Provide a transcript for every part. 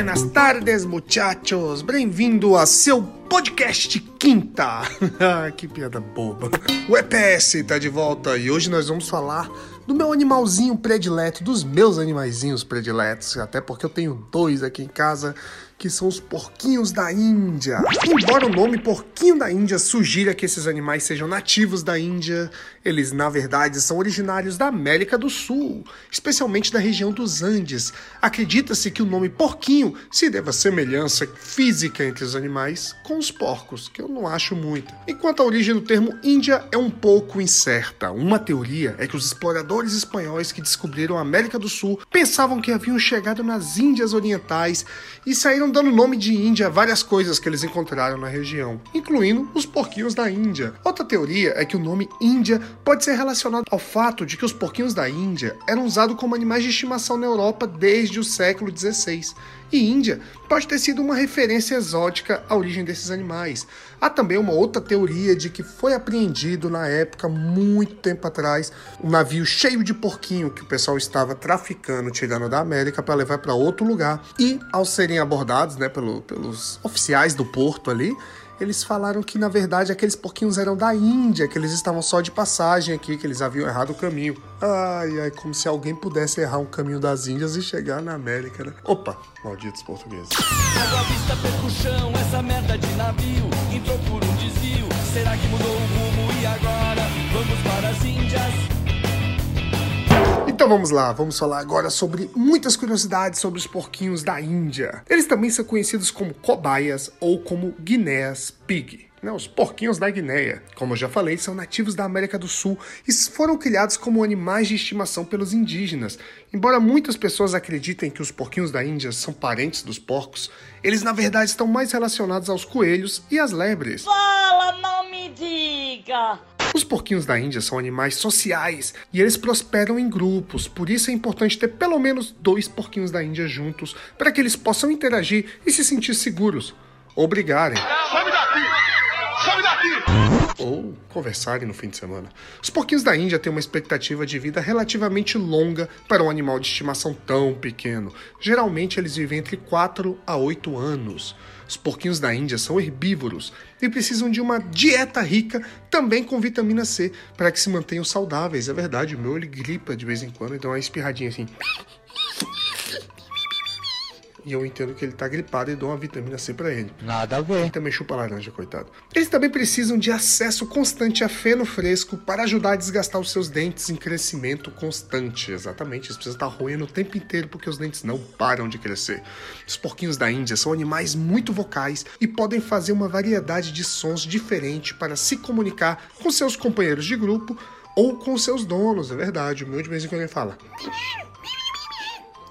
buenas tardes, muchachos. Bem-vindo a seu podcast quinta. que piada boba. O EPS tá de volta e hoje nós vamos falar do meu animalzinho predileto, dos meus animaizinhos prediletos, até porque eu tenho dois aqui em casa que são os porquinhos da Índia. Embora o nome porquinho da Índia sugira que esses animais sejam nativos da Índia, eles na verdade são originários da América do Sul, especialmente da região dos Andes. Acredita-se que o nome porquinho se deva à semelhança física entre os animais com os porcos, que eu não acho muito. Enquanto a origem do termo Índia é um pouco incerta. Uma teoria é que os exploradores espanhóis que descobriram a América do Sul pensavam que haviam chegado nas Índias Orientais e saíram dando nome de Índia a várias coisas que eles encontraram na região, incluindo os porquinhos da Índia. Outra teoria é que o nome Índia pode ser relacionado ao fato de que os porquinhos da Índia eram usados como animais de estimação na Europa desde o século XVI e Índia pode ter sido uma referência exótica à origem desses animais. Há também uma outra teoria de que foi apreendido na época, muito tempo atrás, um navio cheio de porquinho que o pessoal estava traficando, tirando da América para levar para outro lugar. E ao serem abordados né, pelo, pelos oficiais do porto ali, eles falaram que na verdade aqueles porquinhos eram da Índia, que eles estavam só de passagem aqui, que eles haviam errado o caminho. Ai, ai, como se alguém pudesse errar um caminho das Índias e chegar na América, né? Opa, malditos portugueses. Água vista pelo chão, essa merda de navio entrou por um desvio. Será que mudou o rumo e agora vamos para as Índias? Então vamos lá, vamos falar agora sobre muitas curiosidades sobre os porquinhos da Índia. Eles também são conhecidos como cobaias ou como guinéas pig. Né, os porquinhos da Guinéia, como eu já falei, são nativos da América do Sul e foram criados como animais de estimação pelos indígenas. Embora muitas pessoas acreditem que os porquinhos da Índia são parentes dos porcos, eles na verdade estão mais relacionados aos coelhos e às lebres. Fala, não me diga! Os porquinhos da Índia são animais sociais e eles prosperam em grupos, por isso é importante ter pelo menos dois porquinhos da Índia juntos para que eles possam interagir e se sentir seguros. Daqui! Ou conversarem no fim de semana. Os porquinhos da Índia têm uma expectativa de vida relativamente longa para um animal de estimação tão pequeno. Geralmente eles vivem entre 4 a 8 anos. Os porquinhos da Índia são herbívoros e precisam de uma dieta rica também com vitamina C para que se mantenham saudáveis. É verdade, o meu ele gripa de vez em quando, então é uma espirradinha assim. E eu entendo que ele tá gripado e dou uma vitamina C para ele. Nada a ver. Ele também chupa laranja, coitado. Eles também precisam de acesso constante a feno fresco para ajudar a desgastar os seus dentes em crescimento constante. Exatamente, eles precisam estar roendo o tempo inteiro porque os dentes não param de crescer. Os porquinhos da Índia são animais muito vocais e podem fazer uma variedade de sons diferentes para se comunicar com seus companheiros de grupo ou com seus donos, é verdade. O meu de vez em quando ele fala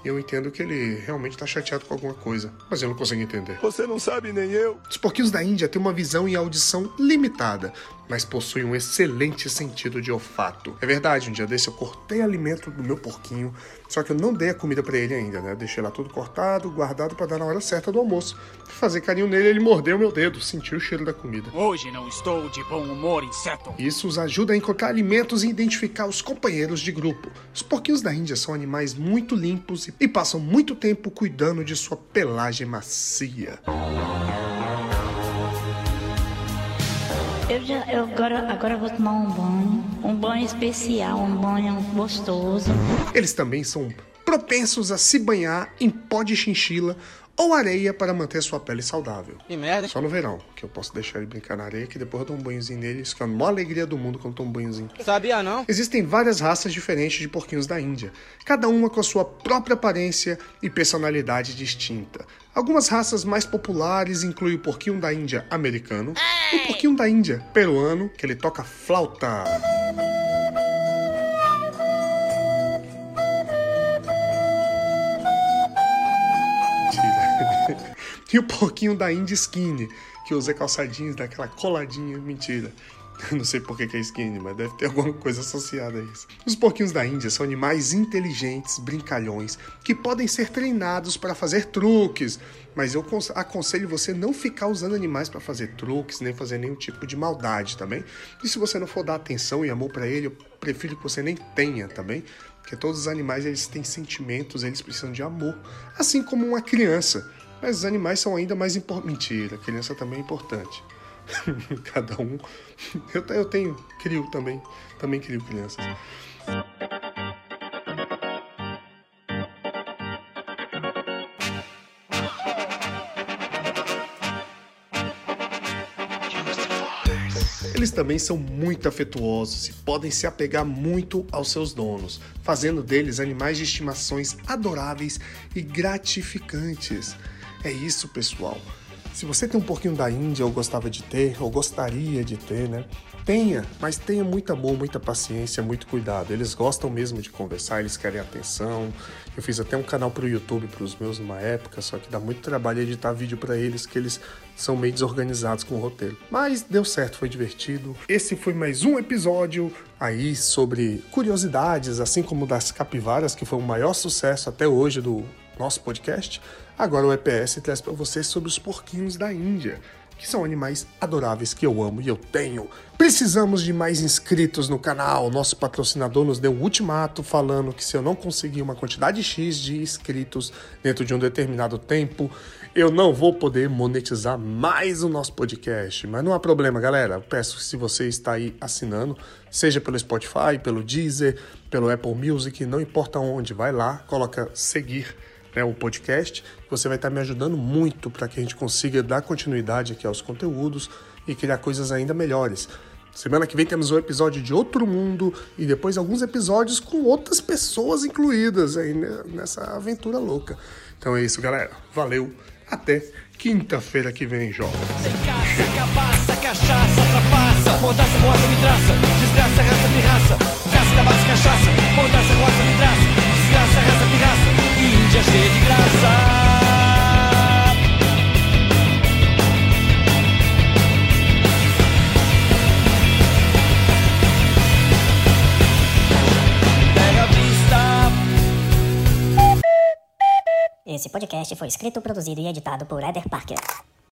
eu entendo que ele realmente está chateado com alguma coisa, mas eu não consigo entender. Você não sabe nem eu. Os porquinhos da Índia têm uma visão e audição limitada, mas possuem um excelente sentido de olfato. É verdade, um dia desse eu cortei alimento do meu porquinho, só que eu não dei a comida para ele ainda, né? Deixei lá tudo cortado, guardado para dar na hora certa do almoço. Fui fazer carinho nele, ele mordeu meu dedo, sentiu o cheiro da comida. Hoje não estou de bom humor, inseto. Isso os ajuda a encontrar alimentos e identificar os companheiros de grupo. Os porquinhos da Índia são animais muito limpos e passam muito tempo cuidando de sua pelagem macia. Eu, já, eu agora, agora vou tomar um banho, um banho especial, um banho gostoso. Eles também são propensos a se banhar em pó de chinchila ou areia para manter sua pele saudável. Que merda. Só no verão, que eu posso deixar ele brincar na areia, que depois eu dou um banhozinho nele, isso que é a maior alegria do mundo quando eu tomo um banhozinho. Sabia não? Existem várias raças diferentes de porquinhos da Índia, cada uma com a sua própria aparência e personalidade distinta. Algumas raças mais populares incluem o porquinho da Índia americano, o porquinho da Índia peruano, que ele toca flauta. E o porquinho da Indy Skinny, que usa calçadinhos daquela coladinha. Mentira. Não sei por que é skinny, mas deve ter alguma coisa associada a isso. Os porquinhos da Índia são animais inteligentes, brincalhões, que podem ser treinados para fazer truques, mas eu aconselho você não ficar usando animais para fazer truques, nem fazer nenhum tipo de maldade também. E se você não for dar atenção e amor para ele, eu prefiro que você nem tenha também, porque todos os animais eles têm sentimentos, eles precisam de amor, assim como uma criança. Mas os animais são ainda mais importantes. Mentira, criança também é importante. Cada um. Eu, eu tenho, crio também. Também crio crianças. Eles também são muito afetuosos e podem se apegar muito aos seus donos, fazendo deles animais de estimações adoráveis e gratificantes. É isso, pessoal. Se você tem um porquinho da Índia ou gostava de ter, ou gostaria de ter, né? Tenha, mas tenha muito amor, muita paciência, muito cuidado. Eles gostam mesmo de conversar, eles querem atenção. Eu fiz até um canal pro YouTube para os meus numa época, só que dá muito trabalho editar vídeo para eles, que eles são meio desorganizados com o roteiro. Mas deu certo, foi divertido. Esse foi mais um episódio aí sobre curiosidades, assim como das capivaras, que foi o maior sucesso até hoje do nosso podcast. Agora o EPS traz para você sobre os porquinhos da Índia, que são animais adoráveis que eu amo e eu tenho. Precisamos de mais inscritos no canal. Nosso patrocinador nos deu um ultimato falando que se eu não conseguir uma quantidade X de inscritos dentro de um determinado tempo, eu não vou poder monetizar mais o nosso podcast. Mas não há problema, galera. Eu peço que se você está aí assinando, seja pelo Spotify, pelo Deezer, pelo Apple Music, não importa onde, vai lá, coloca seguir né, o podcast. Você vai estar me ajudando muito para que a gente consiga dar continuidade aqui aos conteúdos e criar coisas ainda melhores. Semana que vem temos um episódio de Outro Mundo e depois alguns episódios com outras pessoas incluídas aí nessa aventura louca. Então é isso, galera. Valeu. Até quinta-feira que vem, jovem. Caça, cabaça, cachaça, trapaça, mordaça, morta, vidraça, desgraça, raça, pirraça, caça, cabaça, cachaça, Esse podcast foi escrito, produzido e editado por Eder Parker.